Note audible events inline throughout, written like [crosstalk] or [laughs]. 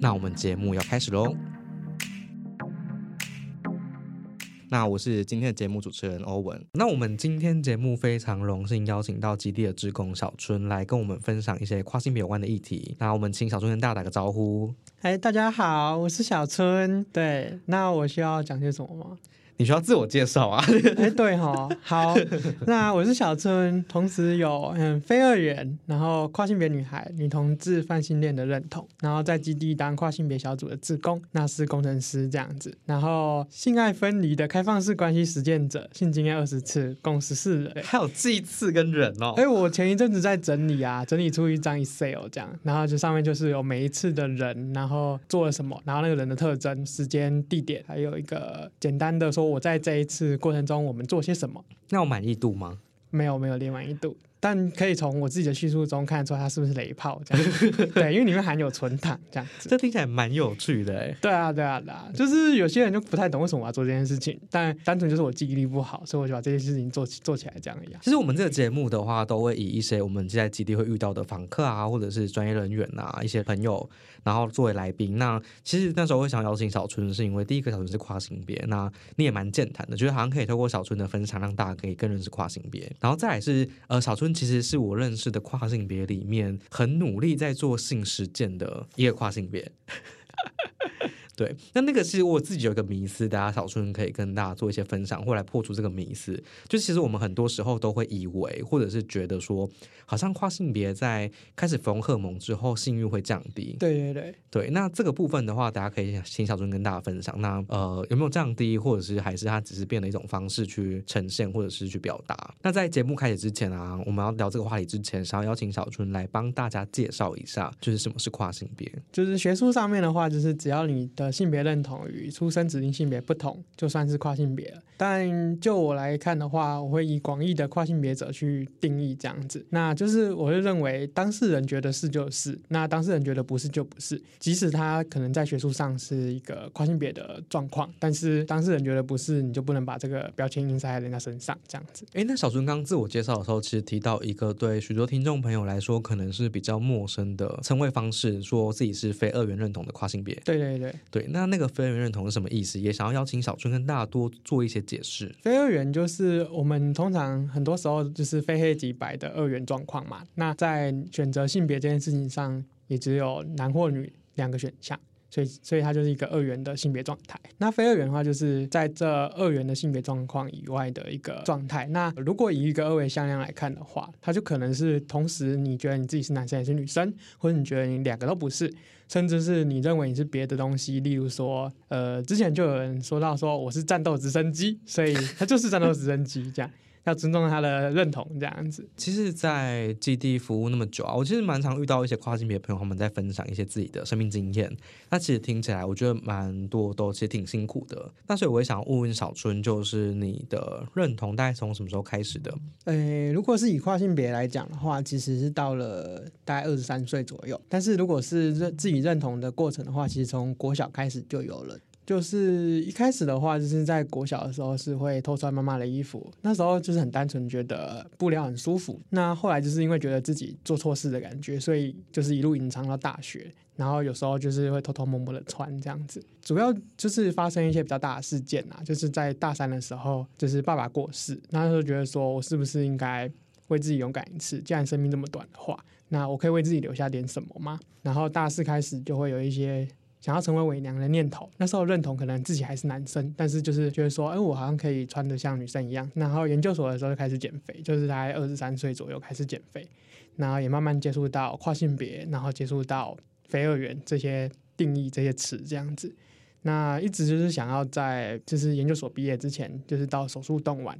那我们节目要开始喽。那我是今天的节目主持人欧文。那我们今天节目非常荣幸邀请到基地的职工小春来跟我们分享一些跨性别有关的议题。那我们请小春跟大家打个招呼。哎，大家好，我是小春。对，那我需要讲些什么吗？你需要自我介绍啊？哎，对哈，好，那我是小春，同时有嗯非二元，然后跨性别女孩、女同志泛性恋的认同，然后在基地当跨性别小组的志工，那是工程师这样子，然后性爱分离的开放式关系实践者，性经验二十次，共十四人，[laughs] 还有祭次跟人哦。哎，我前一阵子在整理啊，整理出一张 Excel 这样，然后就上面就是有每一次的人，然后做了什么，然后那个人的特征、时间、地点，还有一个简单的说。我在这一次过程中，我们做些什么？那有满意度吗？没有，没有连满意度。但可以从我自己的叙述中看出它是不是雷炮这样，[laughs] 对，因为里面含有存档这样子，这听起来蛮有趣的哎。对啊，对啊，对啊，就是有些人就不太懂为什么我要做这件事情，但单纯就是我记忆力不好，所以我就把这件事情做做起来这样一样。其实我们这个节目的话，都会以一些我们在基地会遇到的访客啊，或者是专业人员啊，一些朋友，然后作为来宾。那其实那时候会想邀请小春，是因为第一个小春是跨性别，那你也蛮健谈的，觉得好像可以透过小春的分享，让大家可以更认识跨性别。然后再来是呃，小春其实是我认。识的跨性别里面，很努力在做性实践的一个跨性别。对，那那个其实我自己有一个迷思，大家小春可以跟大家做一些分享，或来破除这个迷思。就其实我们很多时候都会以为，或者是觉得说，好像跨性别在开始服用荷尔蒙之后，性欲会降低。对对对对。那这个部分的话，大家可以请小春跟大家分享。那呃，有没有降低，或者是还是它只是变了一种方式去呈现，或者是去表达？那在节目开始之前啊，我们要聊这个话题之前，想要邀请小春来帮大家介绍一下，就是什么是跨性别。就是学术上面的话，就是只要你的性别认同与出生指定性别不同，就算是跨性别了。但就我来看的话，我会以广义的跨性别者去定义这样子。那就是我会认为当事人觉得是就是，那当事人觉得不是就不是。即使他可能在学术上是一个跨性别的状况，但是当事人觉得不是，你就不能把这个标签印在人家身上这样子。哎，那小春刚自我介绍的时候，其实提到一个对许多听众朋友来说可能是比较陌生的称谓方式，说自己是非二元认同的跨性别。对对对对，对那那个。非二元认同是什么意思？也想要邀请小春跟大家多做一些解释。非二元就是我们通常很多时候就是非黑即白的二元状况嘛。那在选择性别这件事情上，也只有男或女两个选项，所以所以它就是一个二元的性别状态。那非二元的话，就是在这二元的性别状况以外的一个状态。那如果以一个二维向量来看的话，它就可能是同时你觉得你自己是男生还是女生，或者你觉得你两个都不是。甚至是你认为你是别的东西，例如说，呃，之前就有人说到说我是战斗直升机，所以他就是战斗直升机这样。要尊重他的认同，这样子。其实，在基地服务那么久啊，我其实蛮常遇到一些跨性别朋友，他们在分享一些自己的生命经验。那其实听起来，我觉得蛮多都其实挺辛苦的。那所以我也想问问小春，就是你的认同大概从什么时候开始的？呃，如果是以跨性别来讲的话，其实是到了大概二十三岁左右。但是如果是认自己认同的过程的话，其实从国小开始就有了。就是一开始的话，就是在国小的时候是会偷穿妈妈的衣服，那时候就是很单纯觉得布料很舒服。那后来就是因为觉得自己做错事的感觉，所以就是一路隐藏到大学，然后有时候就是会偷偷摸摸的穿这样子。主要就是发生一些比较大的事件啊，就是在大三的时候，就是爸爸过世，那时候觉得说我是不是应该为自己勇敢一次？既然生命这么短的话，那我可以为自己留下点什么吗？然后大四开始就会有一些。想要成为伪娘的念头，那时候认同可能自己还是男生，但是就是觉得说，哎，我好像可以穿的像女生一样。然后研究所的时候就开始减肥，就是大概二十三岁左右开始减肥，然后也慢慢接触到跨性别，然后接触到非二元这些定义这些词这样子。那一直就是想要在就是研究所毕业之前，就是到手术动完，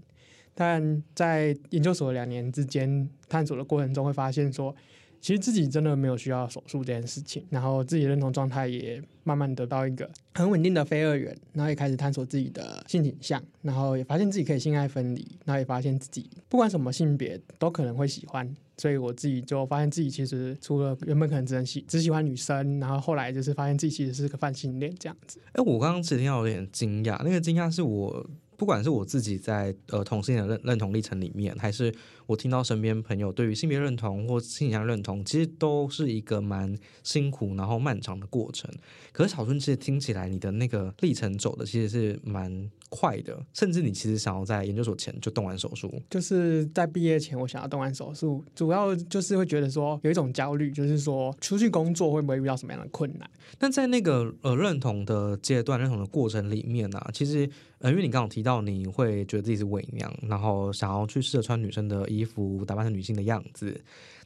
但在研究所两年之间探索的过程中，会发现说。其实自己真的没有需要手术这件事情，然后自己认同状态也慢慢得到一个很稳定的非二元，然后也开始探索自己的性倾向，然后也发现自己可以性爱分离，然后也发现自己不管什么性别都可能会喜欢，所以我自己就发现自己其实除了原本可能只能喜只喜欢女生，然后后来就是发现自己其实是个泛性恋这样子。哎，我刚刚只听到有点惊讶，那个惊讶是我。不管是我自己在呃同性的认认同历程里面，还是我听到身边朋友对于性别认同或性向认同，其实都是一个蛮辛苦然后漫长的过程。可是小春其实听起来你的那个历程走的其实是蛮快的，甚至你其实想要在研究所前就动完手术。就是在毕业前我想要动完手术，主要就是会觉得说有一种焦虑，就是说出去工作会不会遇到什么样的困难？但在那个呃认同的阶段、认同的过程里面呢，其实。呃，因为你刚刚提到你会觉得自己是伪娘，然后想要去试着穿女生的衣服，打扮成女性的样子，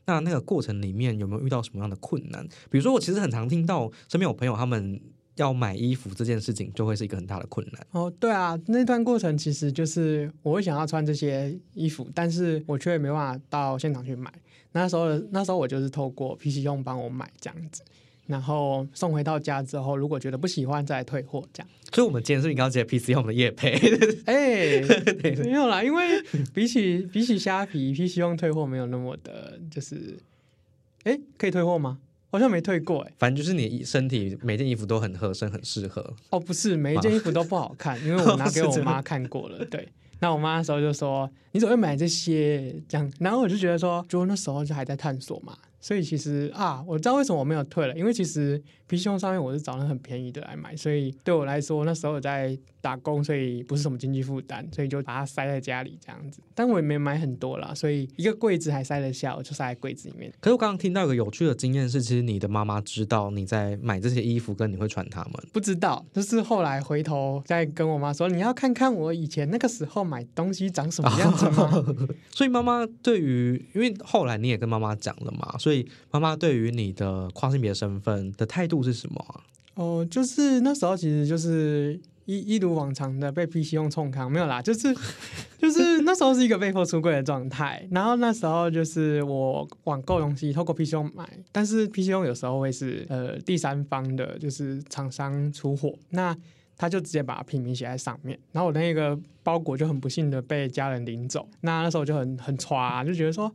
那那个过程里面有没有遇到什么样的困难？比如说，我其实很常听到身边有朋友他们要买衣服这件事情，就会是一个很大的困难。哦，对啊，那段过程其实就是我会想要穿这些衣服，但是我却没办法到现场去买。那时候，那时候我就是透过 PC 用帮我买这样子。然后送回到家之后，如果觉得不喜欢再退货，这样。所以，我们今天是你刚刚接 PC 用的叶配，[laughs] 哎，[laughs] 没有啦，因为比起比起虾皮，PC 用退货没有那么的，就是，哎，可以退货吗？好像没退过，哎。反正就是你身体每件衣服都很合身，很适合。哦，不是，每一件衣服都不好看，因为我拿给我妈看过了。对，那我妈那时候就说：“你怎么会买这些？”这样，然后我就觉得说，就那时候就还在探索嘛。所以其实啊，我知道为什么我没有退了，因为其实皮胸上面我是找了很便宜的来买，所以对我来说那时候我在。打工，所以不是什么经济负担，所以就把它塞在家里这样子。但我也没买很多啦，所以一个柜子还塞得下，我就塞在柜子里面。可是我刚刚听到一个有趣的经验是，其实你的妈妈知道你在买这些衣服，跟你会穿它们。不知道，就是后来回头再跟我妈说，你要看看我以前那个时候买东西长什么样子吗？[laughs] 所以妈妈对于，因为后来你也跟妈妈讲了嘛，所以以妈妈对于你的跨性别身份的态度是什么？哦，就是那时候其实就是。一一如往常的被 PC 用冲康没有啦，就是 [laughs] 就是那时候是一个被迫出柜的状态，然后那时候就是我网购东西透过 PC 用买，但是 PC 用有时候会是呃第三方的，就是厂商出货，那他就直接把品名写在上面，然后我那个包裹就很不幸的被家人领走，那那时候就很很歘，就觉得说。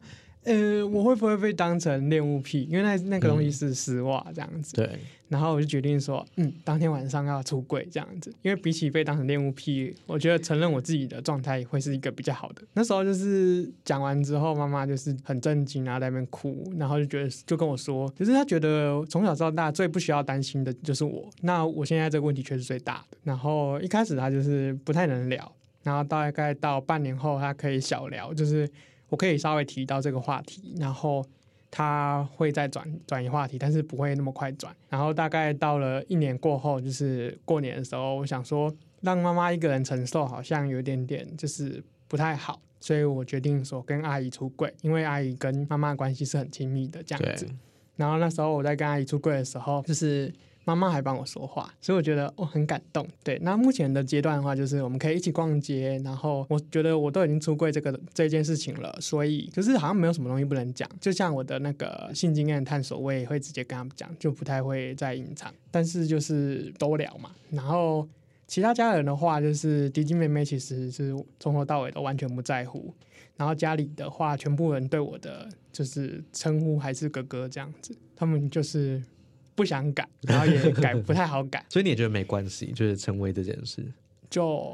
呃，我会不会被当成恋物癖？因为那那个东西是丝袜这样子。对。然后我就决定说，嗯，当天晚上要出柜这样子。因为比起被当成恋物癖，我觉得承认我自己的状态会是一个比较好的。那时候就是讲完之后，妈妈就是很震惊啊，在那边哭，然后就觉得就跟我说，就是她觉得从小到大最不需要担心的就是我。那我现在这个问题却是最大的。然后一开始她就是不太能聊，然后大概到半年后，她可以小聊，就是。我可以稍微提到这个话题，然后他会再转转移话题，但是不会那么快转。然后大概到了一年过后，就是过年的时候，我想说让妈妈一个人承受好像有点点就是不太好，所以我决定说跟阿姨出柜，因为阿姨跟妈妈关系是很亲密的这样子。然后那时候我在跟阿姨出柜的时候，就是。妈妈还帮我说话，所以我觉得我很感动。对，那目前的阶段的话，就是我们可以一起逛街，然后我觉得我都已经出柜这个这件事情了，所以就是好像没有什么东西不能讲。就像我的那个性经验探索，我也会直接跟他们讲，就不太会再隐藏。但是就是都聊嘛。然后其他家人的话，就是弟弟妹妹其实是从头到尾都完全不在乎。然后家里的话，全部人对我的就是称呼还是哥哥这样子，他们就是。不想改，[laughs] 然后也改不太好改，[laughs] 所以你也觉得没关系，就是成为这件事，就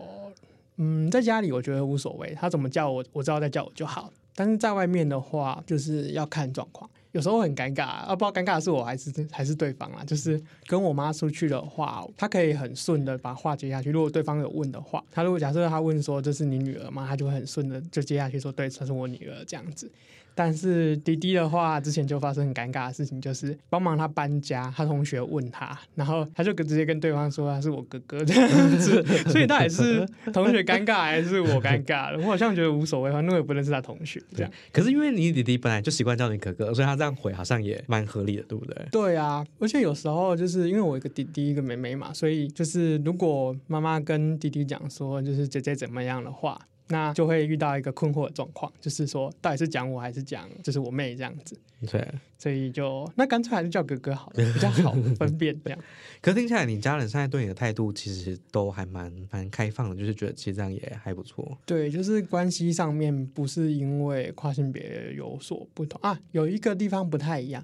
嗯，在家里我觉得无所谓，他怎么叫我，我知道在叫我就好。但是在外面的话，就是要看状况，有时候很尴尬，啊，不知道尴尬的是我还是还是对方啊。就是跟我妈出去的话，她可以很顺的把话接下去。如果对方有问的话，他如果假设她问说这是你女儿吗？她就会很顺的就接下去说对，这是我女儿这样子。但是滴滴的话，之前就发生很尴尬的事情，就是帮忙他搬家，他同学问他，然后他就直接跟对方说他是我哥哥这样子，所以到底是同学尴尬还是我尴尬我好像觉得无所谓，反正我也不认识他同学这样。可是因为你弟弟本来就习惯叫你哥哥，所以他这样回好像也蛮合理的，对不对？对啊，而且有时候就是因为我一个弟弟一个妹妹嘛，所以就是如果妈妈跟弟弟讲说就是姐姐怎么样的话。那就会遇到一个困惑的状况，就是说到底是讲我还是讲就是我妹这样子，对。所以就那干脆还是叫哥哥好了，比较好分辨这样。[laughs] 可是听起来，你家人现在对你的态度其实都还蛮蛮开放的，就是觉得其实这样也还不错。对，就是关系上面不是因为跨性别有所不同啊，有一个地方不太一样，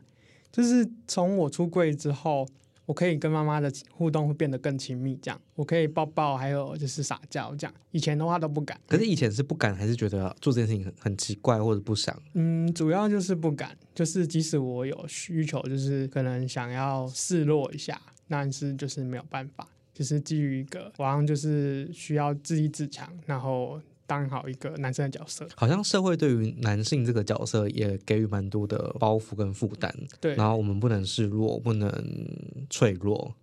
就是从我出柜之后。我可以跟妈妈的互动会变得更亲密，这样我可以抱抱，还有就是撒娇，这样以前的话都不敢。可是以前是不敢，还是觉得做这件事情很很奇怪或者不想？嗯，主要就是不敢，就是即使我有需求，就是可能想要示弱一下，但是就是没有办法，就是基于一个好像就是需要自立自强，然后。当好一个男生的角色，好像社会对于男性这个角色也给予蛮多的包袱跟负担。对，然后我们不能示弱，不能脆弱，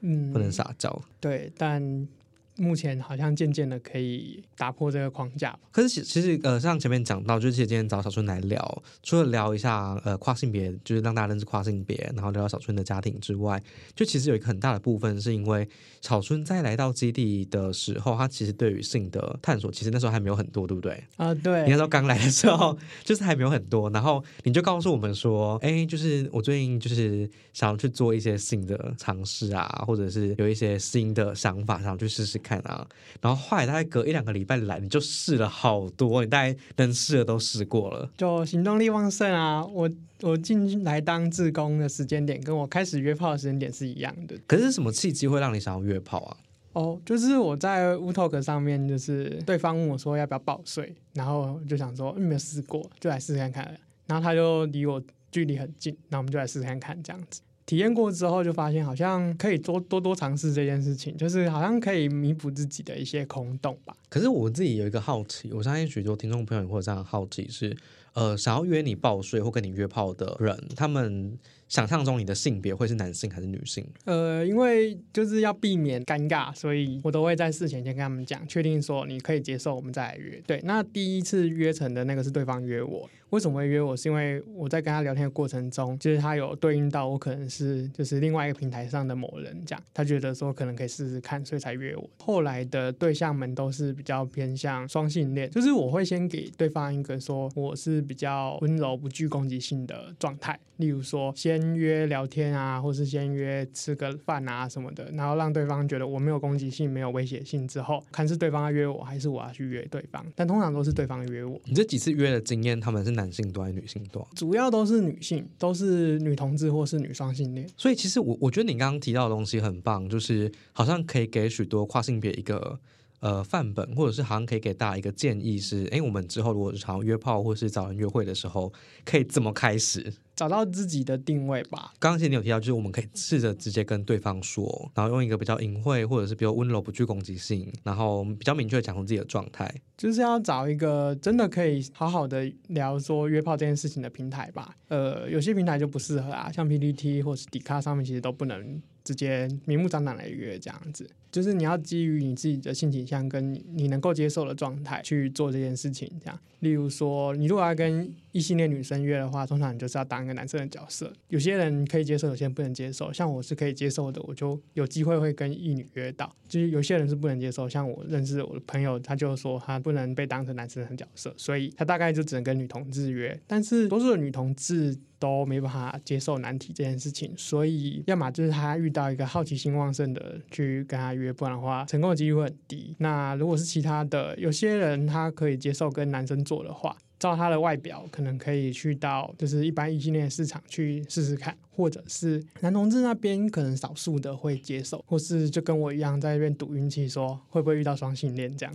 嗯，不能撒娇。对，但。目前好像渐渐的可以打破这个框架。可是其其实呃，像前面讲到，就是今天找小春来聊，除了聊一下呃跨性别，就是让大家认识跨性别，然后聊聊小春的家庭之外，就其实有一个很大的部分是因为小春在来到基地的时候，他其实对于性的探索，其实那时候还没有很多，对不对？啊，对。你那时候刚来的时候，就是还没有很多，然后你就告诉我们说，哎，就是我最近就是想要去做一些性的尝试啊，或者是有一些新的想法，想要去试试。看啊，然后后来大概隔一两个礼拜来，你就试了好多，你大概能试的都试过了，就行动力旺盛啊！我我进来当志工的时间点，跟我开始约炮的时间点是一样的。可是什么契机会让你想要约炮啊？哦，就是我在 WooTalk 上面，就是对方问我说要不要报税，然后就想说没有试过，就来试试看看。然后他就离我距离很近，那我们就来试试看看这样子。体验过之后，就发现好像可以多多多尝试这件事情，就是好像可以弥补自己的一些空洞吧。可是我自己有一个好奇，我相信许多听众朋友会有这样好奇，是呃，想要约你报税或跟你约炮的人，他们。想象中你的性别会是男性还是女性？呃，因为就是要避免尴尬，所以我都会在事前先跟他们讲，确定说你可以接受，我们再来约。对，那第一次约成的那个是对方约我，为什么会约我？是因为我在跟他聊天的过程中，就是他有对应到我可能是就是另外一个平台上的某人，这样他觉得说可能可以试试看，所以才约我。后来的对象们都是比较偏向双性恋，就是我会先给对方一个说我是比较温柔不具攻击性的状态，例如说先。约聊天啊，或是先约吃个饭啊什么的，然后让对方觉得我没有攻击性、没有威胁性之后，看是对方要约我，还是我要去约对方。但通常都是对方约我。你这几次约的经验，他们是男性多还是女性多？主要都是女性，都是女同志或是女双性恋。所以其实我我觉得你刚刚提到的东西很棒，就是好像可以给许多跨性别一个。呃，范本或者是好像可以给大家一个建议是，哎，我们之后如果常约炮或是找人约会的时候，可以怎么开始？找到自己的定位吧。刚刚其实你有提到，就是我们可以试着直接跟对方说，然后用一个比较隐晦或者是比较温柔、不具攻击性，然后比较明确讲出自己的状态。就是要找一个真的可以好好的聊说约炮这件事情的平台吧。呃，有些平台就不适合啊，像 PPT 或是 d 卡上面其实都不能。直接明目张胆来约这样子，就是你要基于你自己的性倾向跟你你能够接受的状态去做这件事情。这样，例如说，你如果要跟异性恋女生约的话，通常你就是要当一个男生的角色。有些人可以接受，有些人不能接受。像我是可以接受的，我就有机会会跟异女约到。就是有些人是不能接受，像我认识我的朋友，他就说他不能被当成男生的角色，所以他大概就只能跟女同志约。但是多数的女同志。都没办法接受难题这件事情，所以要么就是他遇到一个好奇心旺盛的去跟他约，不然的话成功的几率会很低。那如果是其他的，有些人他可以接受跟男生做的话，照他的外表，可能可以去到就是一般异性恋市场去试试看，或者是男同志那边可能少数的会接受，或是就跟我一样在那边赌运气，说会不会遇到双性恋这样。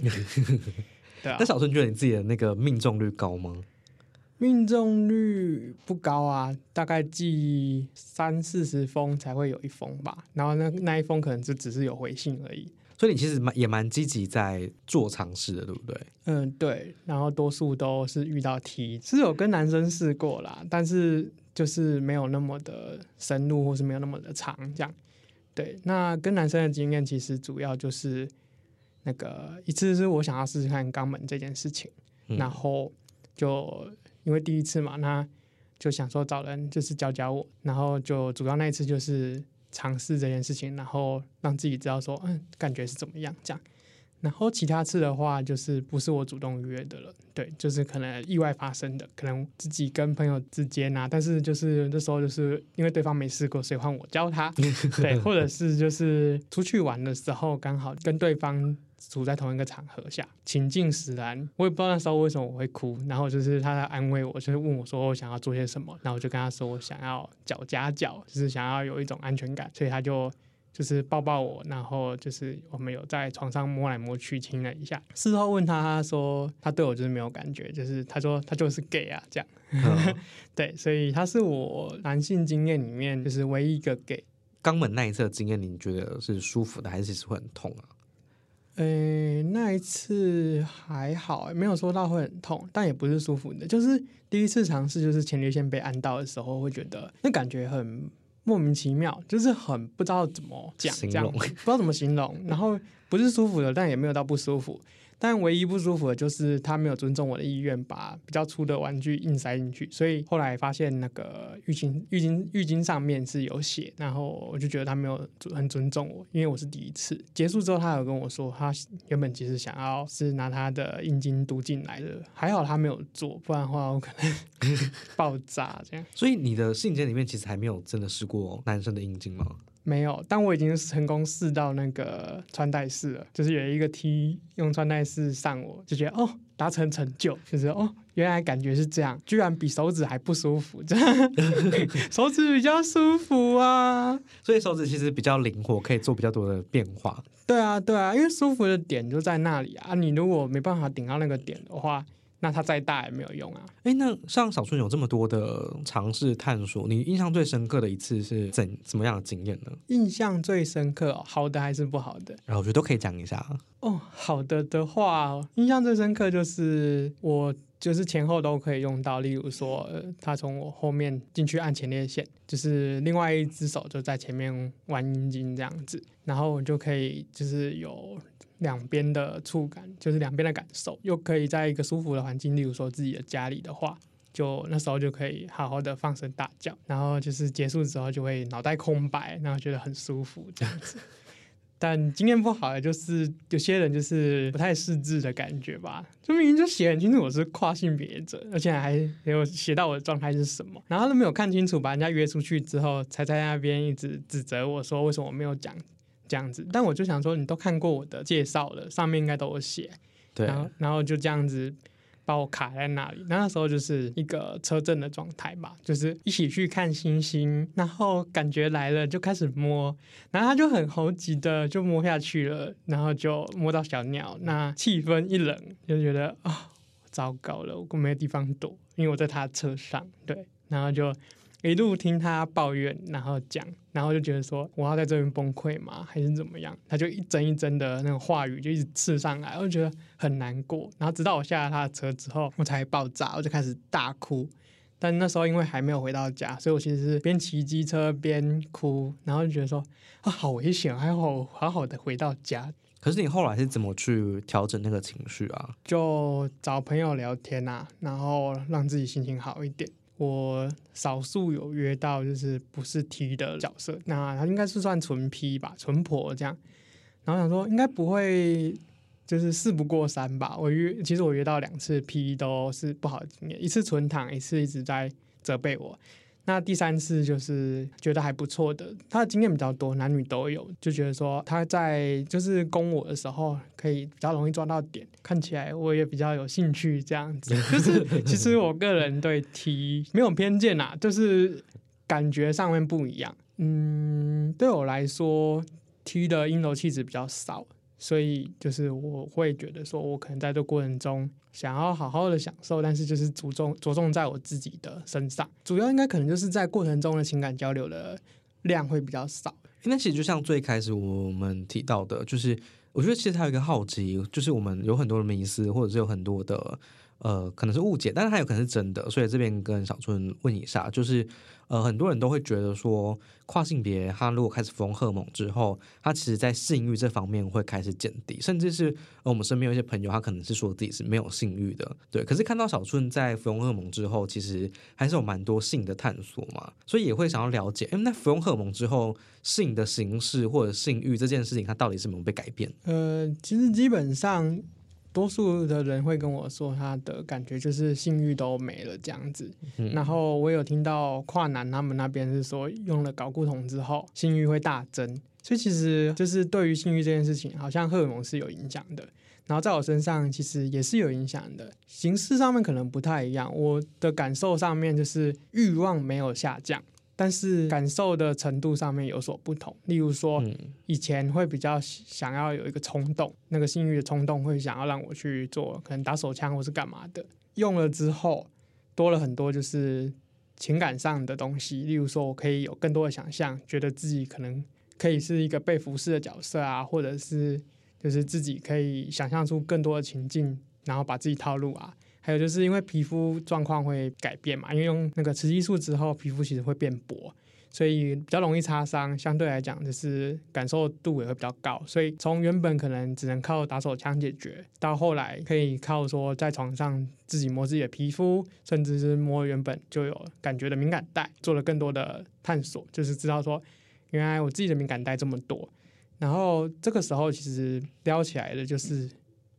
[laughs] 对啊。那小春觉得你自己的那个命中率高吗？命中率不高啊，大概寄三四十封才会有一封吧。然后那那一封可能就只是有回信而已。所以你其实蛮也蛮积极在做尝试的，对不对？嗯，对。然后多数都是遇到题，是有跟男生试过啦，但是就是没有那么的深入，或是没有那么的长这样。对，那跟男生的经验其实主要就是那个一次是我想要试试看肛门这件事情，然后就。因为第一次嘛，那就想说找人就是教教我，然后就主要那一次就是尝试这件事情，然后让自己知道说，嗯，感觉是怎么样这样。然后其他次的话，就是不是我主动约的了，对，就是可能意外发生的，可能自己跟朋友之间啊，但是就是那时候就是因为对方没试过，所以换我教他，[laughs] 对，或者是就是出去玩的时候刚好跟对方处在同一个场合下，情境使然，我也不知道那时候为什么我会哭，然后就是他在安慰我，就是问我说我想要做些什么，然后我就跟他说我想要脚夹脚，就是想要有一种安全感，所以他就。就是抱抱我，然后就是我们有在床上摸来摸去亲了一下。事后问他，他说他对我就是没有感觉，就是他说他就是 gay 啊，这样。[laughs] 对，所以他是我男性经验里面就是唯一一个 gay。肛门那一次的经验，你觉得是舒服的，还是其实会很痛啊？呃，那一次还好，没有说到会很痛，但也不是舒服的。就是第一次尝试，就是前列腺被按到的时候，会觉得那感觉很。莫名其妙，就是很不知道怎么讲，这样不知道怎么形容，然后不是舒服的，但也没有到不舒服。但唯一不舒服的就是他没有尊重我的意愿，把比较粗的玩具硬塞进去。所以后来发现那个浴巾、浴巾、浴巾上面是有血，然后我就觉得他没有很尊重我，因为我是第一次。结束之后，他有跟我说，他原本其实想要是拿他的阴茎读进来的，还好他没有做，不然的话我可能 [laughs] 爆炸这样。所以你的信件里面其实还没有真的试过男生的阴茎吗？没有，但我已经成功试到那个穿戴式了，就是有一个 T 用穿戴式上，我就觉得哦，达成成就，就是哦，原来感觉是这样，居然比手指还不舒服，这样 [laughs] 手指比较舒服啊，所以手指其实比较灵活，可以做比较多的变化。对啊，对啊，因为舒服的点就在那里啊，你如果没办法顶到那个点的话。那它再大也没有用啊！哎，那像小春有这么多的尝试探索，你印象最深刻的一次是怎怎么样的经验呢？印象最深刻，好的还是不好的？然后我觉得都可以讲一下。哦，好的的话，印象最深刻就是我就是前后都可以用到，例如说，他从我后面进去按前列腺，就是另外一只手就在前面玩阴茎这样子，然后我就可以就是有。两边的触感，就是两边的感受，又可以在一个舒服的环境，例如说自己的家里的话，就那时候就可以好好的放声大叫，然后就是结束之后就会脑袋空白，然后觉得很舒服这样子。但经验不好的就是有些人就是不太识字的感觉吧，就明明就写很清楚我是跨性别者，而且还没有写到我的状态是什么，然后都没有看清楚，把人家约出去之后，才在那边一直指责我说为什么我没有讲。这样子，但我就想说，你都看过我的介绍了，上面应该都有写，对，然后然后就这样子把我卡在那里。那那时候就是一个车震的状态吧，就是一起去看星星，然后感觉来了就开始摸，然后他就很猴急的就摸下去了，然后就摸到小鸟，那气氛一冷，就觉得啊，糟糕了，我没有地方躲，因为我在他车上，对，然后就。一路听他抱怨，然后讲，然后就觉得说我要在这边崩溃吗？还是怎么样？他就一针一针的那种话语就一直刺上来，我就觉得很难过。然后直到我下了他的车之后，我才爆炸，我就开始大哭。但那时候因为还没有回到家，所以我其实是边骑机车边哭，然后就觉得说啊，好危险，还好好好的回到家。可是你后来是怎么去调整那个情绪啊？就找朋友聊天啊，然后让自己心情好一点。我少数有约到，就是不是 T 的角色，那他应该是算纯 P 吧，纯婆这样。然后想说应该不会，就是事不过三吧。我约，其实我约到两次 P 都是不好的经验，一次纯躺，一次一直在责备我。那第三次就是觉得还不错的，他的经验比较多，男女都有，就觉得说他在就是攻我的时候可以比较容易抓到点，看起来我也比较有兴趣这样子。[laughs] 就是其实我个人对 T 没有偏见啦，就是感觉上面不一样。嗯，对我来说 T 的阴柔气质比较少。所以就是我会觉得说，我可能在这过程中想要好好的享受，但是就是着重着重在我自己的身上，主要应该可能就是在过程中的情感交流的量会比较少。那其实就像最开始我们提到的，就是我觉得其实它有一个好奇，就是我们有很多的迷思，或者是有很多的呃，可能是误解，但是它有可能是真的，所以这边跟小春问一下，就是呃，很多人都会觉得说，跨性别他如果开始服用荷尔蒙之后，他其实在性欲这方面会开始减低，甚至是，我们身边有一些朋友，他可能是说自己是没有性欲的，对。可是看到小春在服用荷尔蒙之后，其实还是有蛮多性的探索嘛，所以也会想要了解，哎，那服用荷尔蒙之后，性的形式或者性欲这件事情，它到底是没有被改变？呃，其实基本上。多数的人会跟我说，他的感觉就是性欲都没了这样子。然后我有听到跨男他们那边是说，用了睾固酮之后，性欲会大增。所以其实就是对于性欲这件事情，好像荷尔蒙是有影响的。然后在我身上其实也是有影响的，形式上面可能不太一样。我的感受上面就是欲望没有下降。但是感受的程度上面有所不同，例如说，以前会比较想要有一个冲动，那个性欲的冲动会想要让我去做，可能打手枪或是干嘛的。用了之后，多了很多就是情感上的东西，例如说我可以有更多的想象，觉得自己可能可以是一个被服侍的角色啊，或者是就是自己可以想象出更多的情境，然后把自己套路啊。还有就是因为皮肤状况会改变嘛，因为用那个雌激素之后，皮肤其实会变薄，所以比较容易擦伤。相对来讲，就是感受度也会比较高。所以从原本可能只能靠打手枪解决，到后来可以靠说在床上自己摸自己的皮肤，甚至是摸原本就有感觉的敏感带，做了更多的探索，就是知道说原来我自己的敏感带这么多。然后这个时候其实撩起来的就是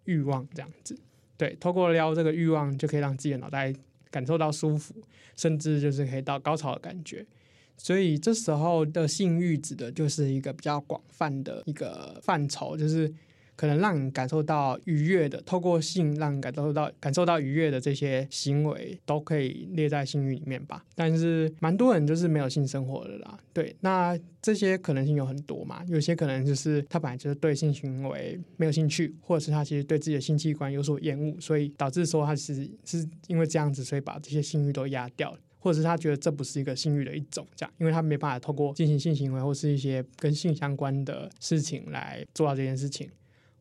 欲望这样子。对，透过撩这个欲望，就可以让自己的脑袋感受到舒服，甚至就是可以到高潮的感觉。所以这时候的性欲指的就是一个比较广泛的一个范畴，就是。可能让你感受到愉悦的，透过性让你感受到感受到愉悦的这些行为，都可以列在性欲里面吧。但是蛮多人就是没有性生活的啦。对，那这些可能性有很多嘛。有些可能就是他本来就是对性行为没有兴趣，或者是他其实对自己的性器官有所厌恶，所以导致说他其实是因为这样子，所以把这些性欲都压掉了，或者是他觉得这不是一个性欲的一种，这样，因为他没办法透过进行性行为或是一些跟性相关的事情来做到这件事情。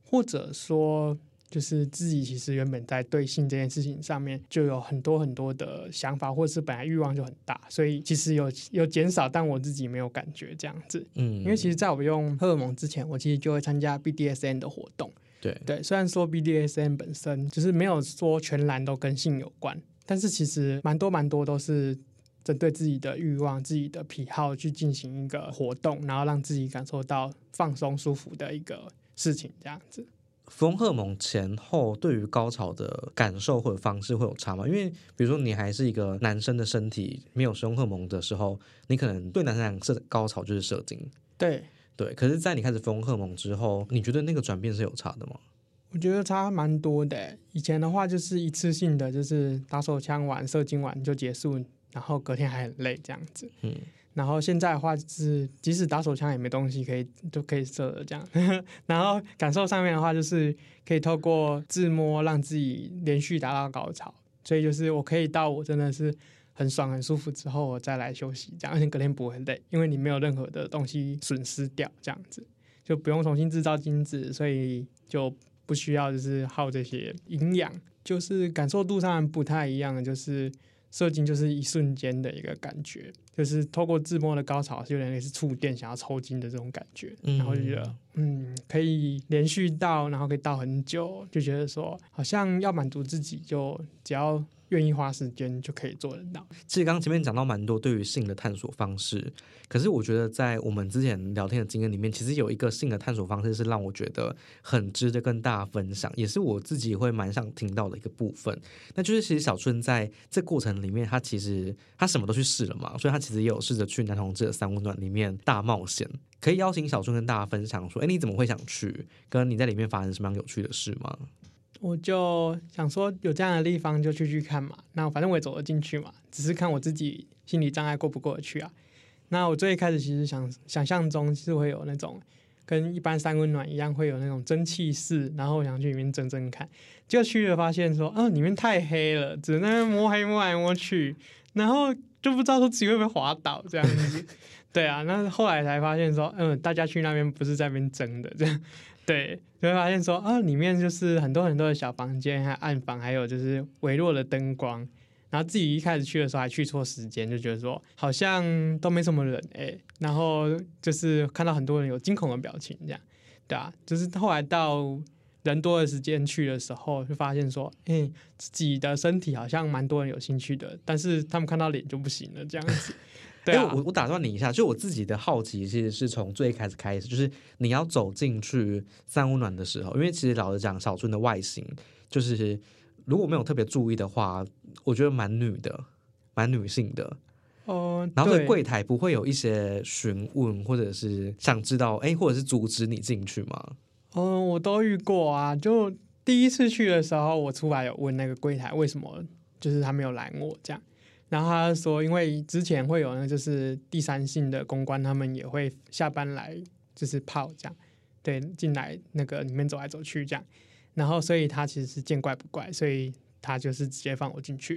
或者说，就是自己其实原本在对性这件事情上面就有很多很多的想法，或者是本来欲望就很大，所以其实有有减少，但我自己没有感觉这样子。嗯，因为其实在我用荷尔蒙之前，我其实就会参加 BDSN 的活动。对对，虽然说 BDSN 本身就是没有说全然都跟性有关，但是其实蛮多蛮多都是针对自己的欲望、自己的癖好去进行一个活动，然后让自己感受到放松、舒服的一个。事情这样子，服用荷尔蒙前后对于高潮的感受或者方式会有差吗？因为比如说你还是一个男生的身体没有使用荷尔蒙的时候，你可能对男生来讲射高潮就是射精。对对，可是，在你开始服用荷尔蒙之后，你觉得那个转变是有差的吗？我觉得差蛮多的。以前的话就是一次性的，就是打手枪完射精完就结束，然后隔天还很累这样子。嗯。然后现在的话是，即使打手枪也没东西可以都可以射的这样。[laughs] 然后感受上面的话，就是可以透过自摸让自己连续达到高潮。所以就是我可以到我真的是很爽很舒服之后，我再来休息，这样而且隔天不会累，因为你没有任何的东西损失掉，这样子就不用重新制造精子，所以就不需要就是耗这些营养，就是感受度上不太一样，就是射精就是一瞬间的一个感觉。就是透过自摸的高潮，是有点类似触电，想要抽筋的这种感觉，然后就觉得，嗯，可以连续到，然后可以到很久，就觉得说，好像要满足自己，就只要。愿意花时间就可以做得到。其实刚刚前面讲到蛮多对于性的探索方式，可是我觉得在我们之前聊天的经验里面，其实有一个性的探索方式是让我觉得很值得跟大家分享，也是我自己会蛮想听到的一个部分。那就是其实小春在这过程里面，他其实他什么都去试了嘛，所以他其实也有试着去男同志的三温暖里面大冒险。可以邀请小春跟大家分享说，哎，你怎么会想去？跟你在里面发生什么样有趣的事吗？我就想说有这样的地方就去去看嘛，那反正我也走了进去嘛，只是看我自己心理障碍过不过得去啊。那我最一开始其实想想象中是会有那种跟一般三温暖一样会有那种蒸汽室，然后我想去里面蒸蒸看，就去了发现说，啊，里面太黑了，只能摸黑摸来摸去，然后就不知道说自己会不会滑倒这样子。[laughs] 对啊，那后来才发现说，嗯，大家去那边不是在那边争的，这样对，就会发现说啊，里面就是很多很多的小房间，还有暗房，还有就是微弱的灯光。然后自己一开始去的时候还去错时间，就觉得说好像都没什么人哎，然后就是看到很多人有惊恐的表情，这样，对啊，就是后来到人多的时间去的时候，就发现说，哎，自己的身体好像蛮多人有兴趣的，但是他们看到脸就不行了，这样子。[laughs] 对啊，我我打断你一下，就我自己的好奇其实是从最开始开始，就是你要走进去三温暖的时候，因为其实老实讲，小春的外形就是如果没有特别注意的话。我觉得蛮女的，蛮女性的哦。然后在柜台不会有一些询问，或者是想知道，哎，或者是阻止你进去吗？嗯，我都遇过啊。就第一次去的时候，我出来有问那个柜台为什么，就是他没有拦我这样。然后他说，因为之前会有那就是第三性的公关，他们也会下班来就是泡这样，对，进来那个里面走来走去这样。然后所以他其实是见怪不怪，所以。他就是直接放我进去，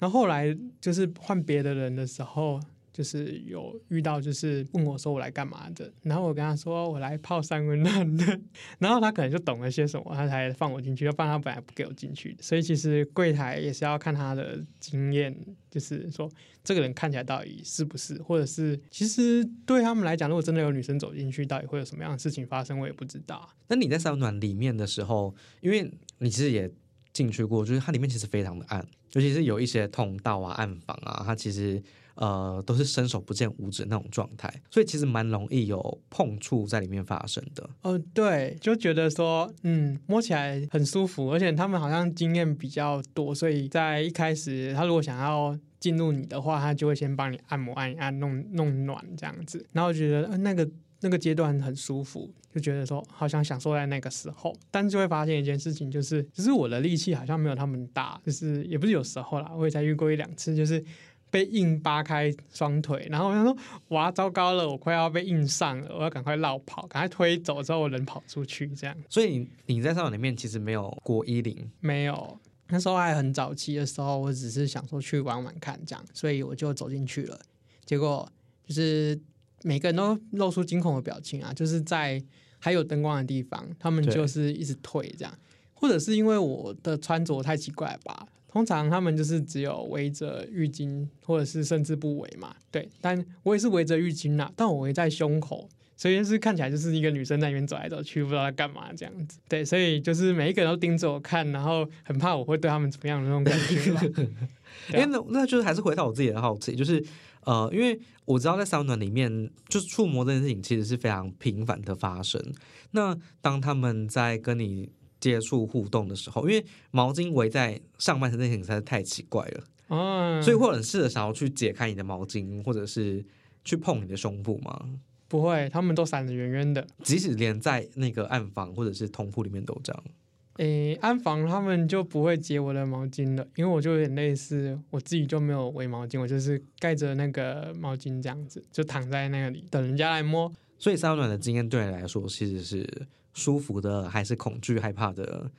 然后后来就是换别的人的时候，就是有遇到，就是问我说我来干嘛的，然后我跟他说我来泡三温暖的，然后他可能就懂了些什么，他才放我进去，要不然他本来不给我进去。所以其实柜台也是要看他的经验，就是说这个人看起来到底是不是，或者是其实对他们来讲，如果真的有女生走进去，到底会有什么样的事情发生，我也不知道。那你在三温暖里面的时候，因为你其实也。进去过，就是它里面其实非常的暗，尤其是有一些通道啊、暗房啊，它其实呃都是伸手不见五指那种状态，所以其实蛮容易有碰触在里面发生的。嗯，对，就觉得说，嗯，摸起来很舒服，而且他们好像经验比较多，所以在一开始他如果想要进入你的话，他就会先帮你按摩、按一按、弄弄暖这样子，然后觉得那个。那个阶段很舒服，就觉得说好像享受在那个时候，但是就会发现一件事情，就是其实我的力气好像没有他们大，就是也不是有时候啦，我也才遇过一两次，就是被硬扒开双腿，然后我想说哇糟糕了，我快要被硬上了，我要赶快绕跑，赶快推走之后我人跑出去这样。所以你在上面里面其实没有过一零，没有，那时候还很早期的时候，我只是想说去玩玩看这样，所以我就走进去了，结果就是。每个人都露出惊恐的表情啊，就是在还有灯光的地方，他们就是一直退这样，或者是因为我的穿着太奇怪吧？通常他们就是只有围着浴巾，或者是甚至不围嘛。对，但我也是围着浴巾啦，但我围在胸口，所以就是看起来就是一个女生在那边走来走去，不知道在干嘛这样子。对，所以就是每一个人都盯着我看，然后很怕我会对他们怎么样的那种感觉。[laughs] 哎，那那就是还是回到我自己的好奇，就是。呃，因为我知道在三温暖里面，就是触摸这件事情其实是非常频繁的发生。那当他们在跟你接触互动的时候，因为毛巾围在上半身这件事情实在是太奇怪了，嗯，所以会很试着想要去解开你的毛巾，或者是去碰你的胸部吗？不会，他们都闪得远远的，即使连在那个暗房或者是通铺里面都这样。诶，安防他们就不会接我的毛巾了，因为我就有点类似，我自己就没有围毛巾，我就是盖着那个毛巾这样子，就躺在那里等人家来摸。所以三温暖的经验对你来说其实是舒服的，还是恐惧害怕的？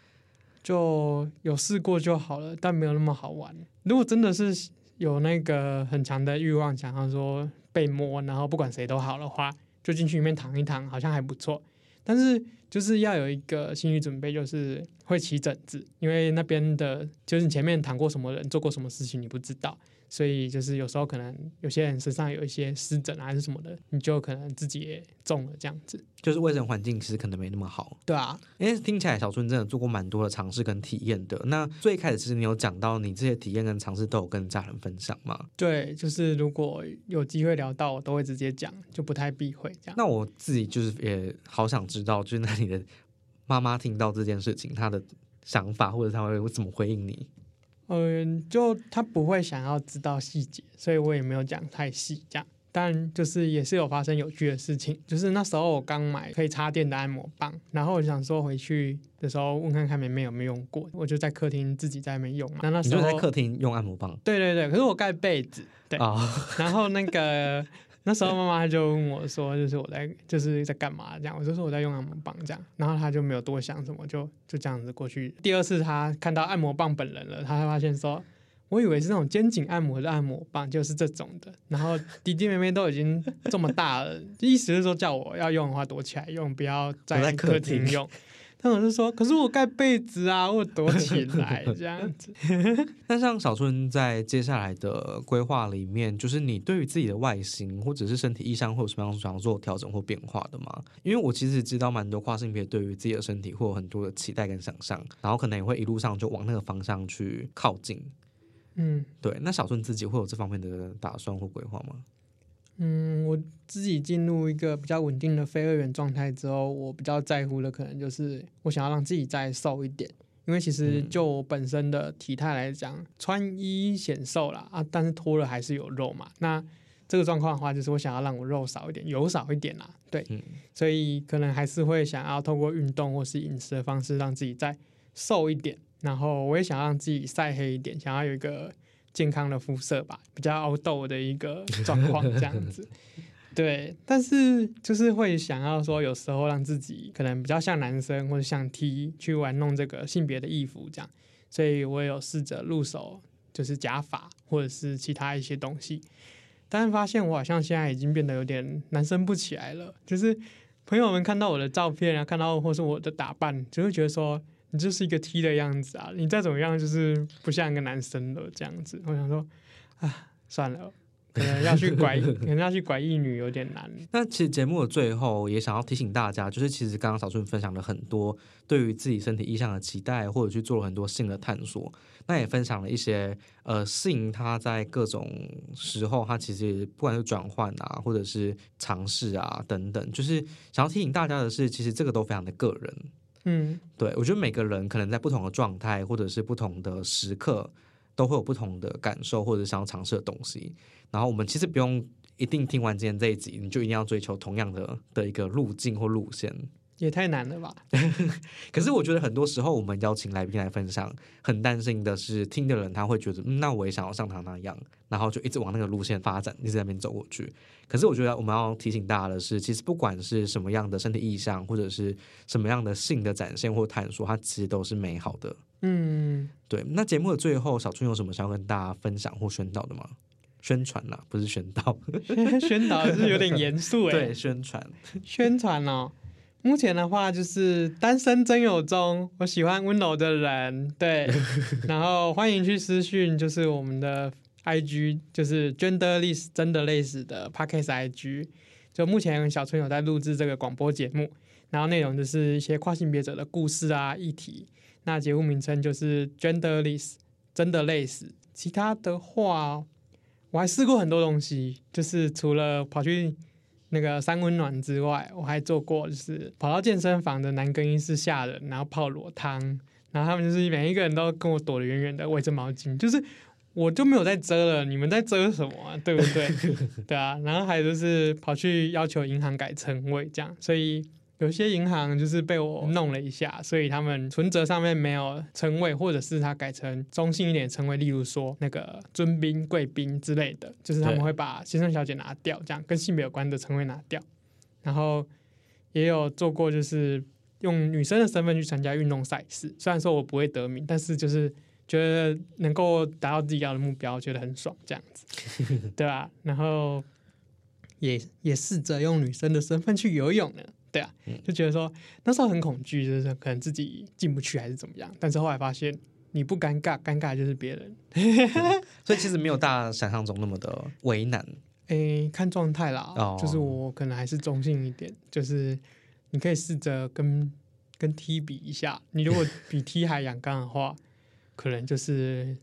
就有试过就好了，但没有那么好玩。如果真的是有那个很强的欲望，想要说被摸，然后不管谁都好的话，就进去里面躺一躺，好像还不错。但是就是要有一个心理准备，就是会起疹子，因为那边的，就是你前面谈过什么人，做过什么事情，你不知道。所以就是有时候可能有些人身上有一些湿疹啊，还是什么的，你就可能自己也中了这样子。就是卫生环境其实可能没那么好。对啊，因为听起来小春真的做过蛮多的尝试跟体验的。那最开始其实你有讲到你这些体验跟尝试都有跟家人分享吗？对，就是如果有机会聊到，我都会直接讲，就不太避讳这样。那我自己就是也好想知道，就是那你的妈妈听到这件事情，她的想法或者她会怎么回应你？嗯，就他不会想要知道细节，所以我也没有讲太细这样。但就是也是有发生有趣的事情，就是那时候我刚买可以插电的按摩棒，然后我想说回去的时候问看看妹妹有没有用过，我就在客厅自己在那边用嘛。那那时候在客厅用按摩棒？对对对，可是我盖被子，对，然后那个。那时候妈妈就问我说：“就是我在就是在干嘛？”这样我就说我在用按摩棒这样，然后他就没有多想什么，就就这样子过去。第二次他看到按摩棒本人了，他发现说：“我以为是那种肩颈按摩的按摩棒，就是这种的。然后弟弟妹妹都已经这么大了，意思是说叫我要用的话躲起来用，不要在客厅用。他们就说：“可是我盖被子啊，我躲起来这样子。[laughs] ”那像小春在接下来的规划里面，就是你对于自己的外形或者是身体意向会有什么样想要做调整或变化的吗？因为我其实知道蛮多跨性别对于自己的身体会有很多的期待跟想象，然后可能也会一路上就往那个方向去靠近。嗯，对。那小春自己会有这方面的打算或规划吗？嗯，我自己进入一个比较稳定的非二元状态之后，我比较在乎的可能就是我想要让自己再瘦一点，因为其实就我本身的体态来讲，穿衣显瘦啦啊，但是脱了还是有肉嘛。那这个状况的话，就是我想要让我肉少一点，油少一点啦。对，所以可能还是会想要透过运动或是饮食的方式，让自己再瘦一点。然后我也想让自己晒黑一点，想要有一个。健康的肤色吧，比较凹痘的一个 [laughs] 状况这样子，对，但是就是会想要说，有时候让自己可能比较像男生或者像 T 去玩弄这个性别的衣服这样，所以我有试着入手，就是假发或者是其他一些东西，但是发现我好像现在已经变得有点男生不起来了，就是朋友们看到我的照片啊，看到或是我的打扮，就会觉得说。你就是一个 T 的样子啊！你再怎么样，就是不像一个男生了这样子。我想说，啊，算了，可能要去拐，[laughs] 可能要去拐一女有点难。那其实节目的最后也想要提醒大家，就是其实刚刚小春分享了很多对于自己身体意向的期待，或者去做了很多性的探索。那也分享了一些呃性，它在各种时候，它其实不管是转换啊，或者是尝试啊等等，就是想要提醒大家的是，其实这个都非常的个人。嗯，对，我觉得每个人可能在不同的状态或者是不同的时刻，都会有不同的感受或者想要尝试的东西。然后我们其实不用一定听完今天这一集，你就一定要追求同样的的一个路径或路线。也太难了吧！[laughs] 可是我觉得很多时候我们邀请来宾来分享，很担心的是听的人他会觉得，嗯，那我也想要像他那样，然后就一直往那个路线发展，一直在那边走过去。可是我觉得我们要提醒大家的是，其实不管是什么样的身体意向，或者是什么样的性的展现或探索，它其实都是美好的。嗯，对。那节目的最后，小春有什么想要跟大家分享或宣导的吗？宣传呐，不是宣导，[laughs] 宣导是有点严肃哎。对，宣传，[laughs] 宣传哦。目前的话就是单身真有中，我喜欢温柔的人，对，[laughs] 然后欢迎去私讯，就是我们的 I G，就是 Genderless 真的类似的 Podcast I G，就目前小春有在录制这个广播节目，然后内容就是一些跨性别者的故事啊议题，那节目名称就是 Genderless 真的类似，其他的话我还试过很多东西，就是除了跑去。那个三温暖之外，我还做过，就是跑到健身房的男更衣室吓人，然后泡裸汤，然后他们就是每一个人都跟我躲得远远的，围着毛巾，就是我就没有在遮了，你们在遮什么啊？对不对？[laughs] 对啊，然后还有就是跑去要求银行改称谓，这样，所以。有些银行就是被我弄了一下，所以他们存折上面没有称谓，或者是他改成中性一点称谓，例如说那个尊宾、贵宾之类的，就是他们会把先生、小姐拿掉，这样跟性别有关的称谓拿掉。然后也有做过，就是用女生的身份去参加运动赛事，虽然说我不会得名，但是就是觉得能够达到自己要的目标，觉得很爽，这样子，[laughs] 对吧？然后也也试着用女生的身份去游泳呢。对啊，就觉得说那时候很恐惧，就是可能自己进不去还是怎么样。但是后来发现，你不尴尬，尴尬就是别人。[laughs] 所以其实没有大家想象中那么的为难。诶，看状态啦，就是我可能还是中性一点。就是你可以试着跟跟 T 比一下，你如果比 T 还阳刚的话，可能就是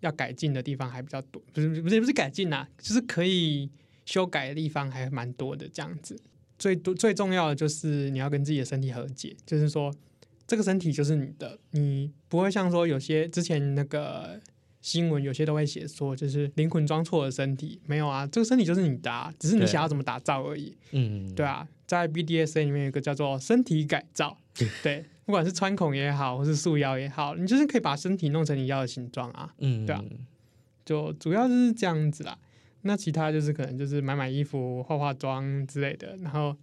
要改进的地方还比较多。不是不是不是改进啊，就是可以修改的地方还蛮多的这样子。最多最重要的就是你要跟自己的身体和解，就是说这个身体就是你的，你不会像说有些之前那个新闻有些都会写说，就是灵魂装错了身体，没有啊，这个身体就是你的，只是你想要怎么打造而已。嗯，对啊，在 BDSA 里面有一个叫做身体改造，[laughs] 对，不管是穿孔也好，或是束腰也好，你就是可以把身体弄成你要的形状啊。嗯，对啊，就主要就是这样子啦。那其他就是可能就是买买衣服、化化妆之类的，然后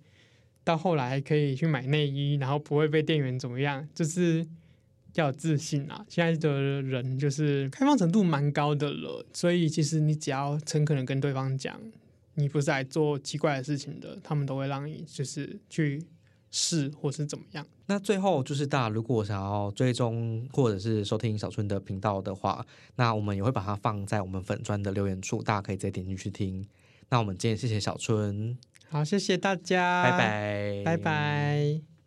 到后来可以去买内衣，然后不会被店员怎么样，就是要有自信啊！现在的人就是开放程度蛮高的了，所以其实你只要诚恳的跟对方讲，你不是来做奇怪的事情的，他们都会让你就是去试或是怎么样。那最后就是大家如果想要追踪或者是收听小春的频道的话，那我们也会把它放在我们粉砖的留言处，大家可以直接点进去听。那我们今天谢谢小春，好，谢谢大家，拜拜，拜拜。